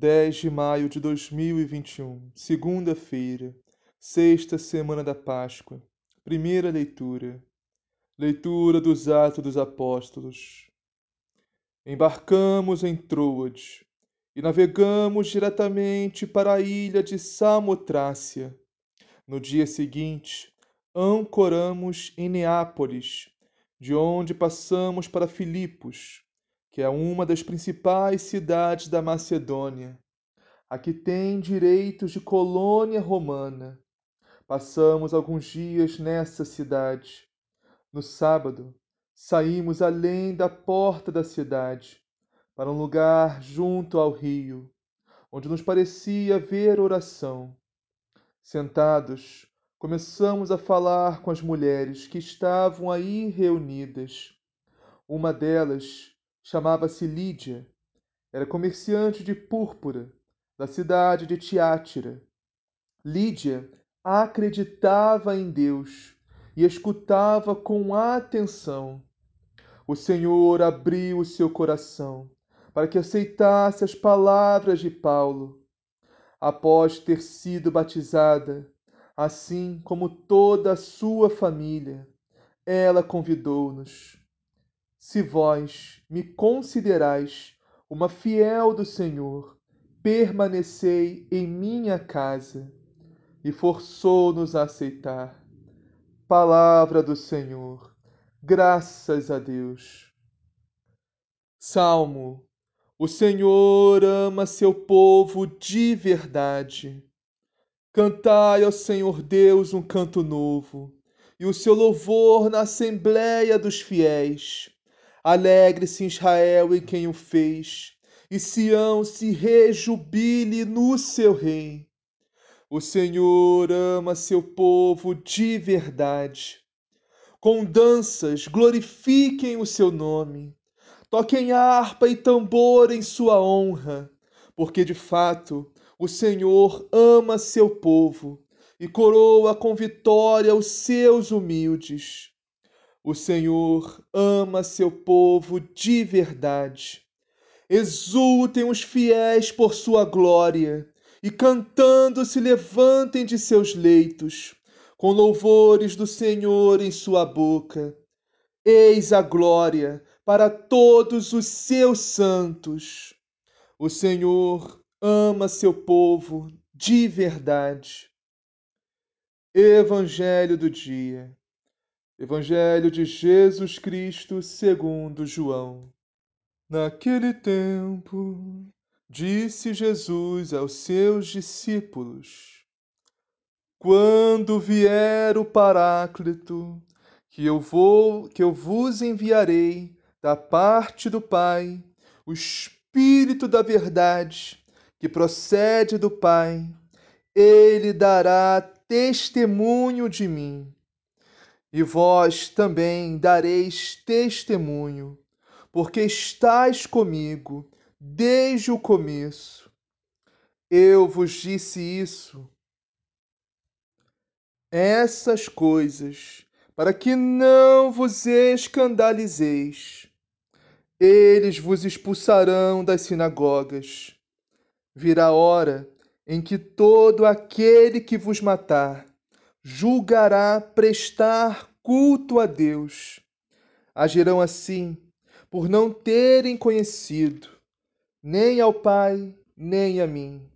10 de maio de 2021, segunda-feira, sexta semana da Páscoa. Primeira leitura. Leitura dos Atos dos Apóstolos. Embarcamos em Troade e navegamos diretamente para a ilha de Samotrácia. No dia seguinte, ancoramos em Neápolis, de onde passamos para Filipos que é uma das principais cidades da Macedônia, a que tem direitos de colônia romana. Passamos alguns dias nessa cidade. No sábado, saímos além da porta da cidade, para um lugar junto ao rio, onde nos parecia ver oração. Sentados, começamos a falar com as mulheres que estavam aí reunidas. Uma delas chamava-se Lídia. Era comerciante de púrpura da cidade de Tiátira. Lídia acreditava em Deus e escutava com atenção. O Senhor abriu o seu coração para que aceitasse as palavras de Paulo. Após ter sido batizada, assim como toda a sua família, ela convidou-nos se vós me considerais uma fiel do Senhor, permanecei em minha casa. E forçou-nos a aceitar. Palavra do Senhor, graças a Deus. Salmo: O Senhor ama seu povo de verdade. Cantai ao Senhor Deus um canto novo, e o seu louvor na assembléia dos fiéis Alegre-se Israel em quem o fez, e Sião se rejubile no seu rei. O Senhor ama seu povo de verdade. Com danças glorifiquem o seu nome. Toquem harpa e tambor em sua honra, porque de fato o Senhor ama seu povo e coroa com vitória os seus humildes. O Senhor ama seu povo de verdade. Exultem os fiéis por sua glória, e cantando se levantem de seus leitos, com louvores do Senhor em sua boca. Eis a glória para todos os seus santos. O Senhor ama seu povo de verdade. Evangelho do dia. Evangelho de Jesus Cristo segundo João. Naquele tempo, disse Jesus aos seus discípulos: Quando vier o Paráclito, que eu vou, que eu vos enviarei da parte do Pai, o Espírito da verdade, que procede do Pai, ele dará testemunho de mim e vós também dareis testemunho, porque estáis comigo desde o começo. Eu vos disse isso essas coisas, para que não vos escandalizeis. Eles vos expulsarão das sinagogas. Virá a hora em que todo aquele que vos matar julgará prestar culto a Deus. Agirão assim por não terem conhecido nem ao Pai, nem a mim.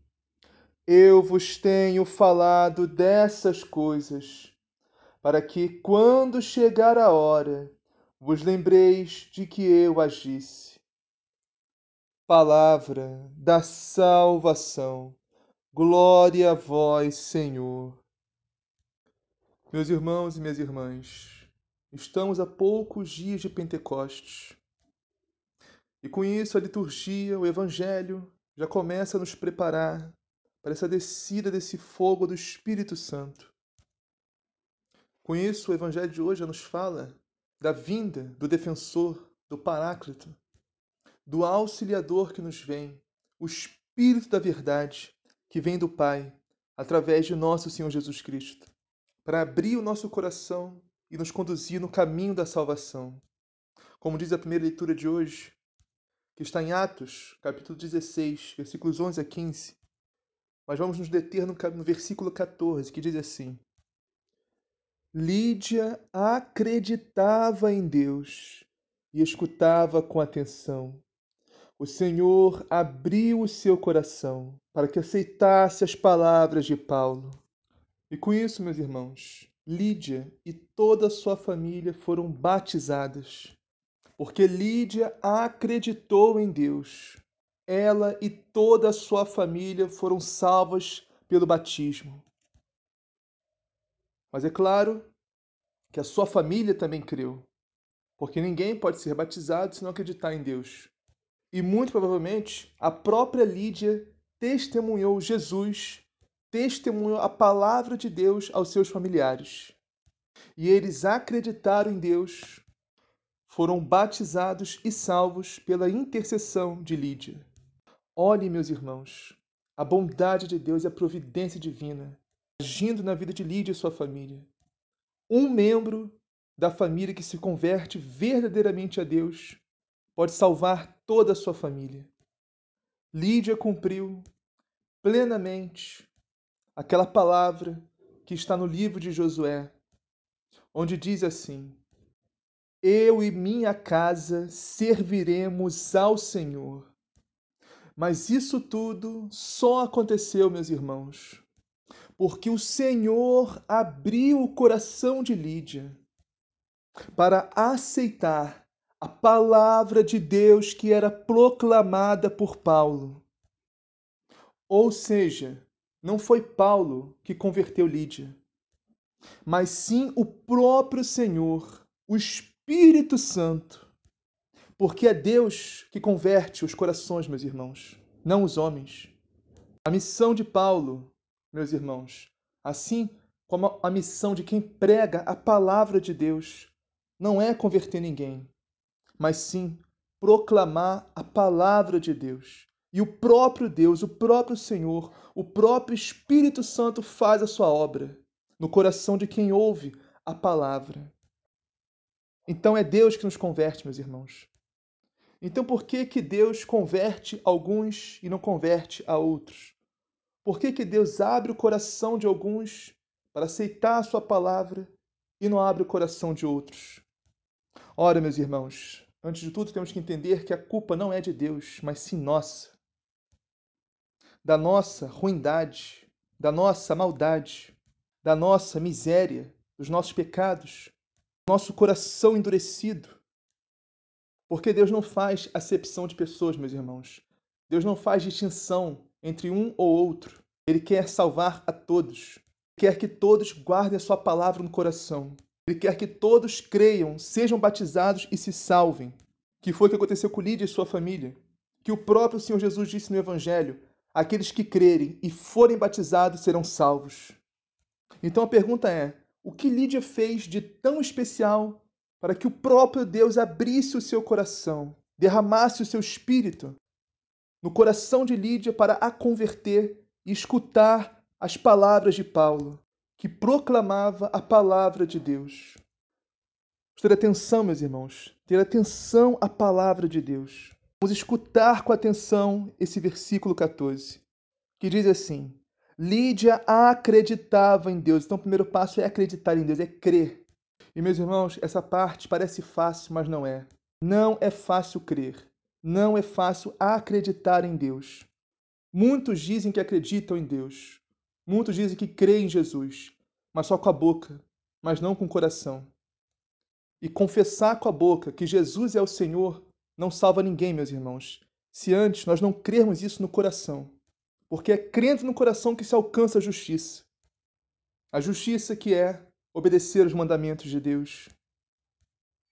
Eu vos tenho falado dessas coisas, para que, quando chegar a hora, vos lembreis de que eu agisse. Palavra da salvação. Glória a vós, Senhor. Meus irmãos e minhas irmãs, estamos a poucos dias de Pentecostes. E com isso a liturgia, o Evangelho, já começa a nos preparar para essa descida desse fogo do Espírito Santo. Com isso, o Evangelho de hoje nos fala da vinda do defensor, do Paráclito, do auxiliador que nos vem, o Espírito da Verdade que vem do Pai, através de nosso Senhor Jesus Cristo, para abrir o nosso coração e nos conduzir no caminho da salvação. Como diz a primeira leitura de hoje, que está em Atos, capítulo 16, versículos 11 a 15, mas vamos nos deter no, versículo 14, que diz assim: Lídia acreditava em Deus e escutava com atenção. O Senhor abriu o seu coração para que aceitasse as palavras de Paulo. E com isso, meus irmãos, Lídia e toda a sua família foram batizadas, porque Lídia acreditou em Deus ela e toda a sua família foram salvas pelo batismo. Mas é claro que a sua família também creu, porque ninguém pode ser batizado se não acreditar em Deus. E muito provavelmente a própria Lídia testemunhou Jesus, testemunhou a palavra de Deus aos seus familiares. E eles acreditaram em Deus, foram batizados e salvos pela intercessão de Lídia. Olhe, meus irmãos, a bondade de Deus e a providência divina agindo na vida de Lídia e sua família. Um membro da família que se converte verdadeiramente a Deus pode salvar toda a sua família. Lídia cumpriu plenamente aquela palavra que está no livro de Josué, onde diz assim: Eu e minha casa serviremos ao Senhor. Mas isso tudo só aconteceu, meus irmãos, porque o Senhor abriu o coração de Lídia para aceitar a palavra de Deus que era proclamada por Paulo. Ou seja, não foi Paulo que converteu Lídia, mas sim o próprio Senhor, o Espírito Santo porque é Deus que converte os corações, meus irmãos, não os homens. A missão de Paulo, meus irmãos, assim como a missão de quem prega a palavra de Deus, não é converter ninguém, mas sim proclamar a palavra de Deus. E o próprio Deus, o próprio Senhor, o próprio Espírito Santo faz a sua obra no coração de quem ouve a palavra. Então é Deus que nos converte, meus irmãos. Então por que que Deus converte alguns e não converte a outros? Por que que Deus abre o coração de alguns para aceitar a sua palavra e não abre o coração de outros? Ora, meus irmãos, antes de tudo temos que entender que a culpa não é de Deus, mas sim nossa. Da nossa ruindade, da nossa maldade, da nossa miséria, dos nossos pecados, nosso coração endurecido, porque Deus não faz acepção de pessoas, meus irmãos. Deus não faz distinção entre um ou outro. Ele quer salvar a todos. Quer que todos guardem a sua palavra no coração. Ele quer que todos creiam, sejam batizados e se salvem. Que foi o que aconteceu com Lídia e sua família. Que o próprio Senhor Jesus disse no Evangelho: aqueles que crerem e forem batizados serão salvos. Então a pergunta é: o que Lídia fez de tão especial para que o próprio Deus abrisse o seu coração, derramasse o seu espírito no coração de Lídia para a converter e escutar as palavras de Paulo. que proclamava a palavra de Deus. Ter atenção, meus irmãos, ter atenção à palavra de Deus. Vamos escutar com atenção esse versículo 14, que diz assim: Lídia acreditava em Deus. Então, o primeiro passo é acreditar em Deus, é crer. E, meus irmãos, essa parte parece fácil, mas não é. Não é fácil crer. Não é fácil acreditar em Deus. Muitos dizem que acreditam em Deus. Muitos dizem que creem em Jesus, mas só com a boca, mas não com o coração. E confessar com a boca que Jesus é o Senhor não salva ninguém, meus irmãos, se antes nós não crermos isso no coração. Porque é crendo no coração que se alcança a justiça. A justiça que é obedecer os mandamentos de Deus,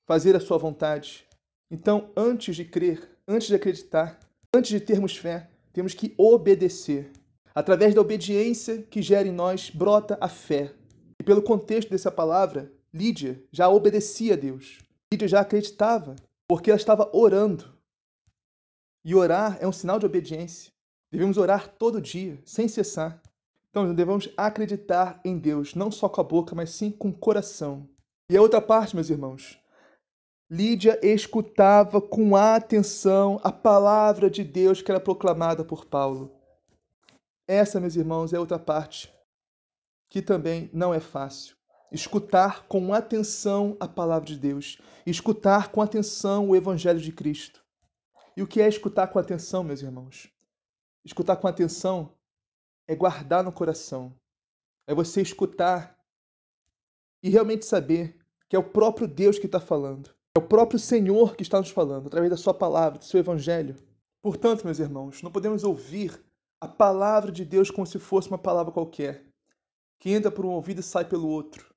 fazer a sua vontade. Então, antes de crer, antes de acreditar, antes de termos fé, temos que obedecer. Através da obediência que gera em nós, brota a fé. E pelo contexto dessa palavra, Lídia já obedecia a Deus. Lídia já acreditava, porque ela estava orando. E orar é um sinal de obediência. Devemos orar todo dia, sem cessar. Então, devemos acreditar em Deus, não só com a boca, mas sim com o coração. E a outra parte, meus irmãos, Lídia escutava com atenção a palavra de Deus que era proclamada por Paulo. Essa, meus irmãos, é outra parte que também não é fácil escutar com atenção a palavra de Deus, escutar com atenção o Evangelho de Cristo. E o que é escutar com atenção, meus irmãos? Escutar com atenção é guardar no coração, é você escutar e realmente saber que é o próprio Deus que está falando, é o próprio Senhor que está nos falando, através da Sua palavra, do seu Evangelho. Portanto, meus irmãos, não podemos ouvir a palavra de Deus como se fosse uma palavra qualquer, que entra por um ouvido e sai pelo outro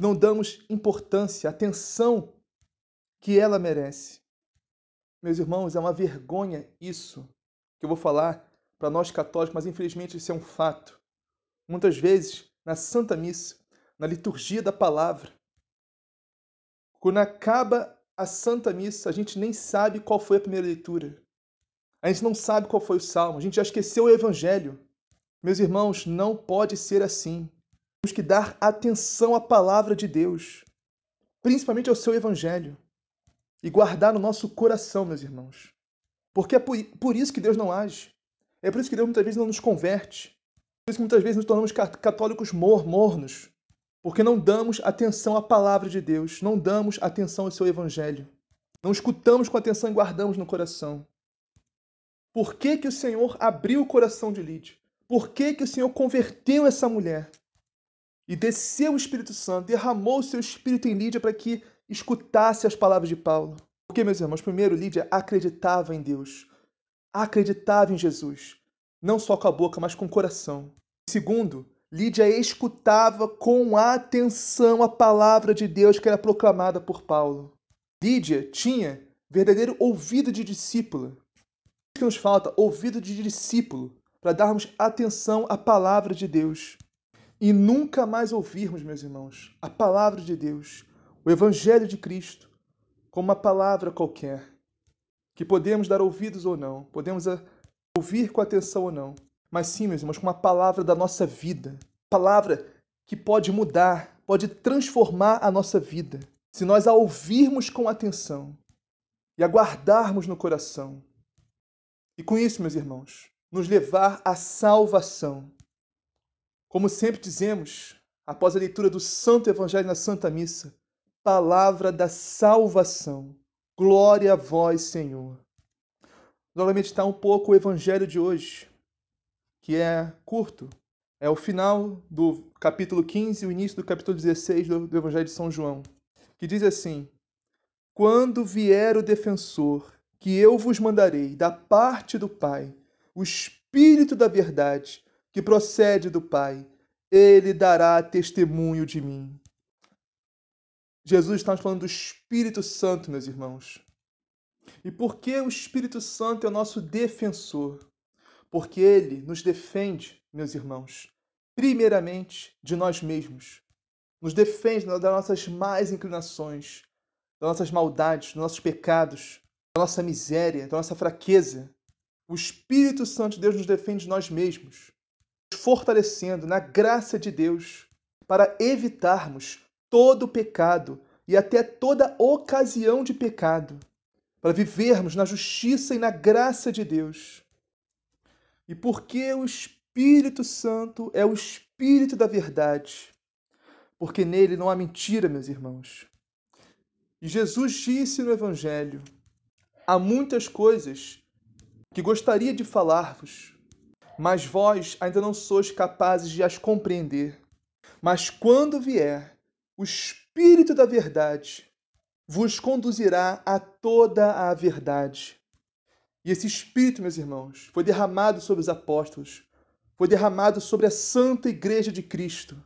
não damos importância, atenção que ela merece. Meus irmãos, é uma vergonha isso que eu vou falar para nós católicos, mas infelizmente isso é um fato. Muitas vezes, na Santa Missa, na liturgia da palavra, quando acaba a Santa Missa, a gente nem sabe qual foi a primeira leitura. A gente não sabe qual foi o salmo, a gente já esqueceu o evangelho. Meus irmãos, não pode ser assim. Que dar atenção à palavra de Deus, principalmente ao seu evangelho, e guardar no nosso coração, meus irmãos. Porque é por, isso que Deus não age. É por isso que Deus muitas vezes não nos converte. Por isso que muitas vezes nos tornamos católicos mor mornos. Porque não damos atenção à palavra de Deus, não damos atenção ao seu evangelho. Não escutamos com atenção e guardamos no coração. Por que, que o Senhor abriu o coração de Lídia? Por que, que o Senhor converteu essa mulher? E desceu o Espírito Santo, derramou o seu Espírito em Lídia para que escutasse as palavras de Paulo. Porque, meus irmãos, primeiro, Lídia acreditava em Deus, acreditava em Jesus, não só com a boca, mas com o coração. Segundo, Lídia escutava com atenção a palavra de Deus que era proclamada por Paulo. Lídia tinha verdadeiro ouvido de discípula. O que nos falta? Ouvido de discípulo, para darmos atenção à palavra de Deus e nunca mais ouvirmos, meus irmãos, a palavra de Deus, o Evangelho de Cristo, como uma palavra qualquer, que podemos dar ouvidos ou não, podemos ouvir com atenção ou não, mas sim, meus irmãos, com uma palavra da nossa vida, palavra que pode mudar, pode transformar a nossa vida, se nós a ouvirmos com atenção e aguardarmos no coração. E com isso, meus irmãos, nos levar à salvação como sempre dizemos, após a leitura do Santo Evangelho na Santa Missa, palavra da salvação. Glória a vós, Senhor. Vamos meditar um pouco o Evangelho de hoje, que é curto. É o final do capítulo 15 e o início do capítulo 16 do, do Evangelho de São João, que diz assim: Quando vier o defensor, que eu vos mandarei da parte do Pai, o Espírito da Verdade, que procede do Pai, ele dará testemunho de mim. Jesus está nos falando do Espírito Santo, meus irmãos. E por que o Espírito Santo é o nosso defensor? Porque ele nos defende, meus irmãos, primeiramente de nós mesmos. Nos defende das nossas más inclinações, das nossas maldades, dos nossos pecados, da nossa miséria, da nossa fraqueza. O Espírito Santo de Deus nos defende de nós mesmos fortalecendo na graça de Deus. para evitarmos todo pecado e até toda ocasião de pecado, para vivermos na justiça e na graça de Deus. E porque o Espírito Santo é o Espírito da verdade, porque nele não há mentira, meus irmãos. E Jesus disse no Evangelho: há muitas coisas que gostaria de falar-vos, mas vós ainda não sois capazes de as compreender. Mas quando vier o Espírito da Verdade, vos conduzirá a toda a verdade. E esse Espírito, meus irmãos, foi derramado sobre os apóstolos, foi derramado sobre a Santa Igreja de Cristo,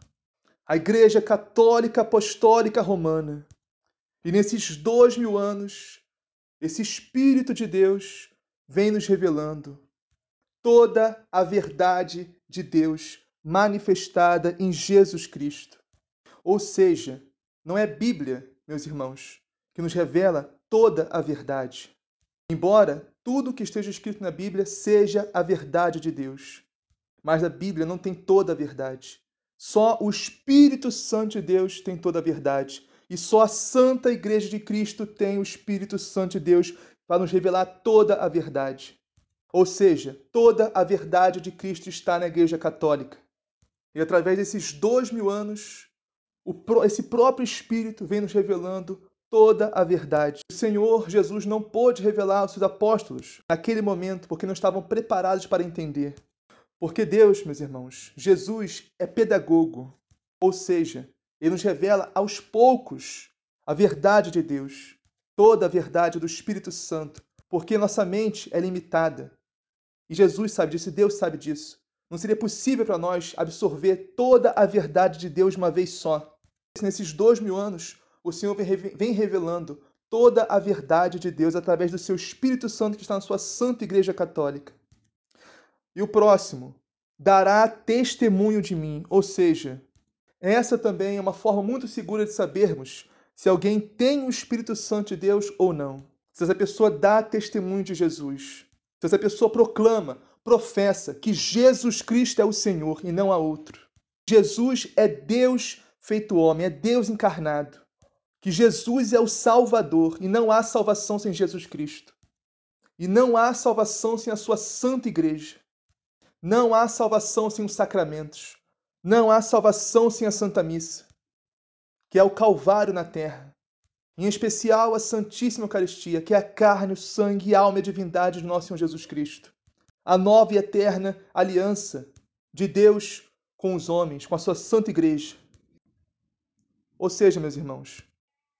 a Igreja Católica Apostólica Romana. E nesses dois mil anos, esse Espírito de Deus vem nos revelando toda a verdade de Deus manifestada em Jesus Cristo. Ou seja, não é Bíblia, meus irmãos, que nos revela toda a verdade. Embora tudo que esteja escrito na Bíblia seja a verdade de Deus, mas a Bíblia não tem toda a verdade. Só o Espírito Santo de Deus tem toda a verdade. E só a Santa Igreja de Cristo tem o Espírito Santo de Deus para nos revelar toda a verdade. Ou seja, toda a verdade de Cristo está na Igreja Católica. E através desses dois mil anos, esse próprio Espírito vem nos revelando toda a verdade. O Senhor Jesus não pôde revelar aos seus apóstolos naquele momento porque não estavam preparados para entender. Porque Deus, meus irmãos, Jesus é pedagogo, ou seja, ele nos revela aos poucos a verdade de Deus, toda a verdade do Espírito Santo, porque nossa mente é limitada. E Jesus sabe disso, e Deus sabe disso. Não seria possível para nós absorver toda a verdade de Deus de uma vez só. Nesses dois mil anos, o Senhor vem revelando toda a verdade de Deus através do seu Espírito Santo que está na sua Santa Igreja Católica. E o próximo, dará testemunho de mim, ou seja, essa também é uma forma muito segura de sabermos se alguém tem o Espírito Santo de Deus ou não. Se essa pessoa dá testemunho de Jesus. Se essa pessoa proclama, professa que Jesus Cristo é o Senhor e não há outro. Jesus é Deus feito homem, é Deus encarnado. Que Jesus é o Salvador e não há salvação sem Jesus Cristo. E não há salvação sem a sua santa igreja. Não há salvação sem os sacramentos. Não há salvação sem a Santa Missa, que é o Calvário na terra. Em especial a Santíssima Eucaristia, que é a carne, o sangue, a alma e a divindade do nosso Senhor Jesus Cristo. A nova e eterna aliança de Deus com os homens, com a sua Santa Igreja. Ou seja, meus irmãos,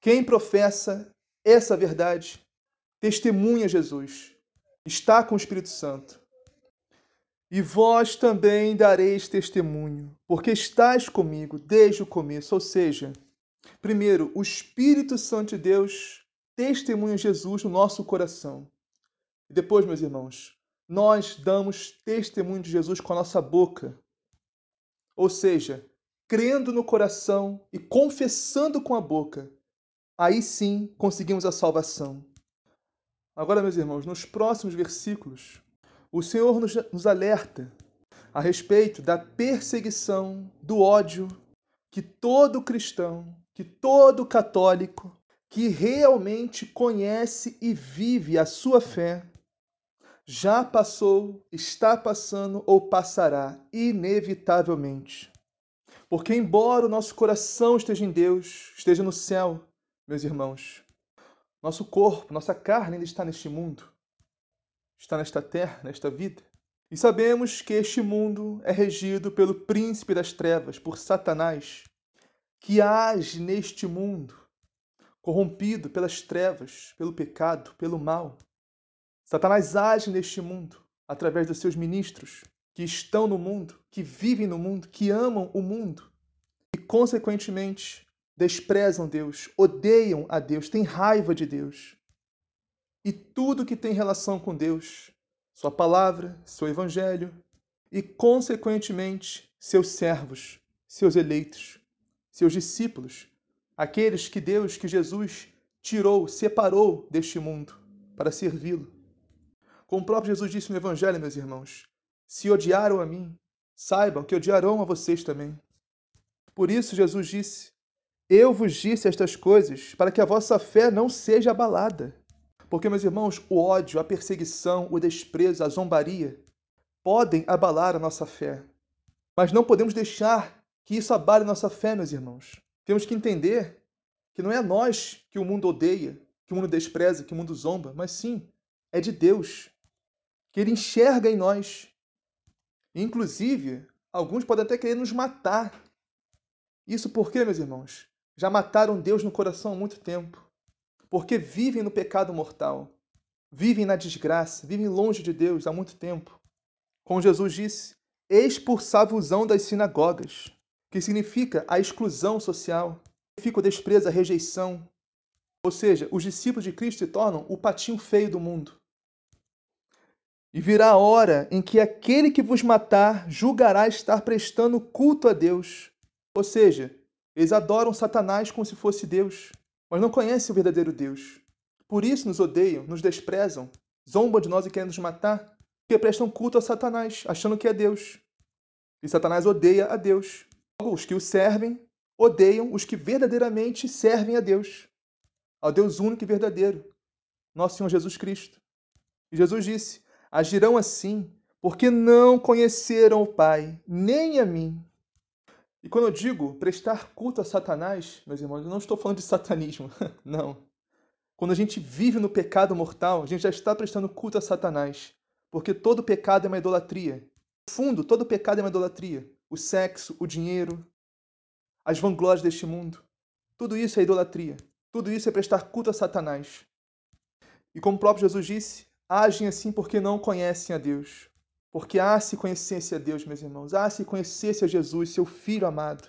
quem professa essa verdade testemunha Jesus, está com o Espírito Santo. E vós também dareis testemunho, porque estáis comigo desde o começo. Ou seja, primeiro, o Espírito Santo de Deus testemunha Jesus no nosso coração. E depois, meus irmãos, nós damos testemunho de Jesus com a nossa boca. Ou seja, crendo no coração e confessando com a boca. Aí sim conseguimos a salvação. Agora, meus irmãos, nos próximos versículos, o Senhor nos, nos alerta a respeito da perseguição, do ódio que todo cristão, que todo católico que realmente conhece e vive a sua fé já passou, está passando ou passará inevitavelmente. Porque, embora o nosso coração esteja em Deus, esteja no céu, meus irmãos, nosso corpo, nossa carne ainda está neste mundo está nesta terra, nesta vida. E sabemos que este mundo é regido pelo príncipe das trevas, por Satanás, que age neste mundo, corrompido pelas trevas, pelo pecado, pelo mal. Satanás age neste mundo através dos seus ministros, que estão no mundo, que vivem no mundo, que amam o mundo e, consequentemente, desprezam Deus, odeiam a Deus, têm raiva de Deus e tudo que tem relação com Deus, Sua palavra, seu evangelho e, consequentemente, seus servos, seus eleitos, seus discípulos, aqueles que Deus, que Jesus tirou, separou deste mundo para servi-lo. Como o próprio Jesus disse no Evangelho, meus irmãos, se odiaram a mim, saibam que odiarão a vocês também. Por isso, Jesus disse: Eu vos disse estas coisas para que a vossa fé não seja abalada. Porque, meus irmãos, o ódio, a perseguição, o desprezo, a zombaria podem abalar a nossa fé. Mas não podemos deixar que isso abale nossa fé, meus irmãos. Temos que entender que não é nós que o mundo odeia, que o mundo despreza, que o mundo zomba, mas sim, é de Deus, que Ele enxerga em nós. Inclusive, alguns podem até querer nos matar. Isso porque, meus irmãos, já mataram Deus no coração há muito tempo. Porque vivem no pecado mortal, vivem na desgraça, vivem longe de Deus há muito tempo. Como Jesus disse, expulsar-vos-ão das sinagogas, que significa a exclusão social, significa o desprezo, a rejeição. Ou seja, os discípulos de Cristo se tornam o patinho feio do mundo. E virá a hora em que aquele que vos matar julgará estar prestando culto a Deus. Ou seja, eles adoram Satanás como se fosse Deus, mas não conhecem o verdadeiro Deus. Por isso nos odeiam, nos desprezam, zombam de nós e querem nos matar, porque prestam culto a Satanás, achando que é Deus. E Satanás odeia a Deus. Os que o servem odeiam os que verdadeiramente servem a Deus, ao Deus único e verdadeiro, nosso Senhor Jesus Cristo. E Jesus disse: Agirão assim porque não conheceram o Pai, nem a mim. E quando eu digo prestar culto a Satanás, meus irmãos, eu não estou falando de satanismo, não. Quando a gente vive no pecado mortal, a gente já está prestando culto a Satanás. Porque todo pecado é uma idolatria. No fundo, todo pecado é uma idolatria. O sexo, o dinheiro, as vanglórias deste mundo. Tudo isso é idolatria. Tudo isso é prestar culto a Satanás. E como o próprio Jesus disse, agem assim porque não conhecem a Deus. Porque há se conhecesse a Deus, meus irmãos, há se conhecesse a Jesus, seu Filho amado.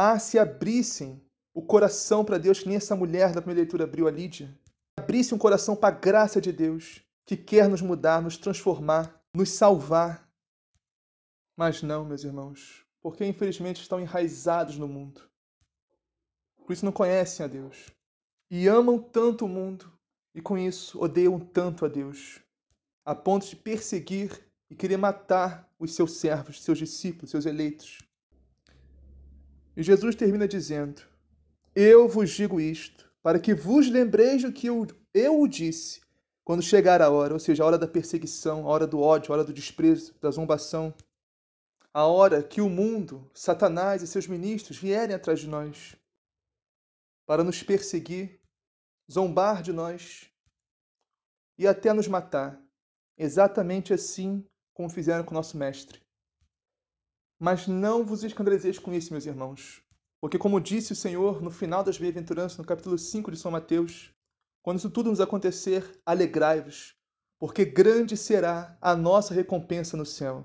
Há se abrissem o coração para Deus, que nem essa mulher da primeira leitura abriu a Lídia. Abrisse um coração para a graça de Deus que quer nos mudar, nos transformar, nos salvar. Mas não, meus irmãos, porque infelizmente estão enraizados no mundo. Por isso não conhecem a Deus. E amam tanto o mundo, e com isso odeiam tanto a Deus, a ponto de perseguir e querer matar os seus servos, seus discípulos, seus eleitos. E Jesus termina dizendo: Eu vos digo isto, para que vos lembreis do que eu, eu o disse quando chegar a hora, ou seja, a hora da perseguição, a hora do ódio, a hora do desprezo, da zombação, a hora que o mundo, Satanás e seus ministros vierem atrás de nós para nos perseguir, zombar de nós e até nos matar, exatamente assim como fizeram com nosso mestre. Mas não vos escandalizeis com isso, meus irmãos, porque, como disse o Senhor no final das Bem-aventuranças, no capítulo 5 de São Mateus, quando isso tudo nos acontecer, alegrai-vos, porque grande será a nossa recompensa no céu.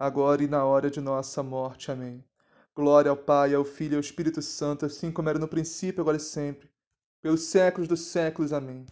agora e na hora de nossa morte. Amém. Glória ao Pai, ao Filho e ao Espírito Santo, assim como era no princípio, agora e sempre, pelos séculos dos séculos. Amém.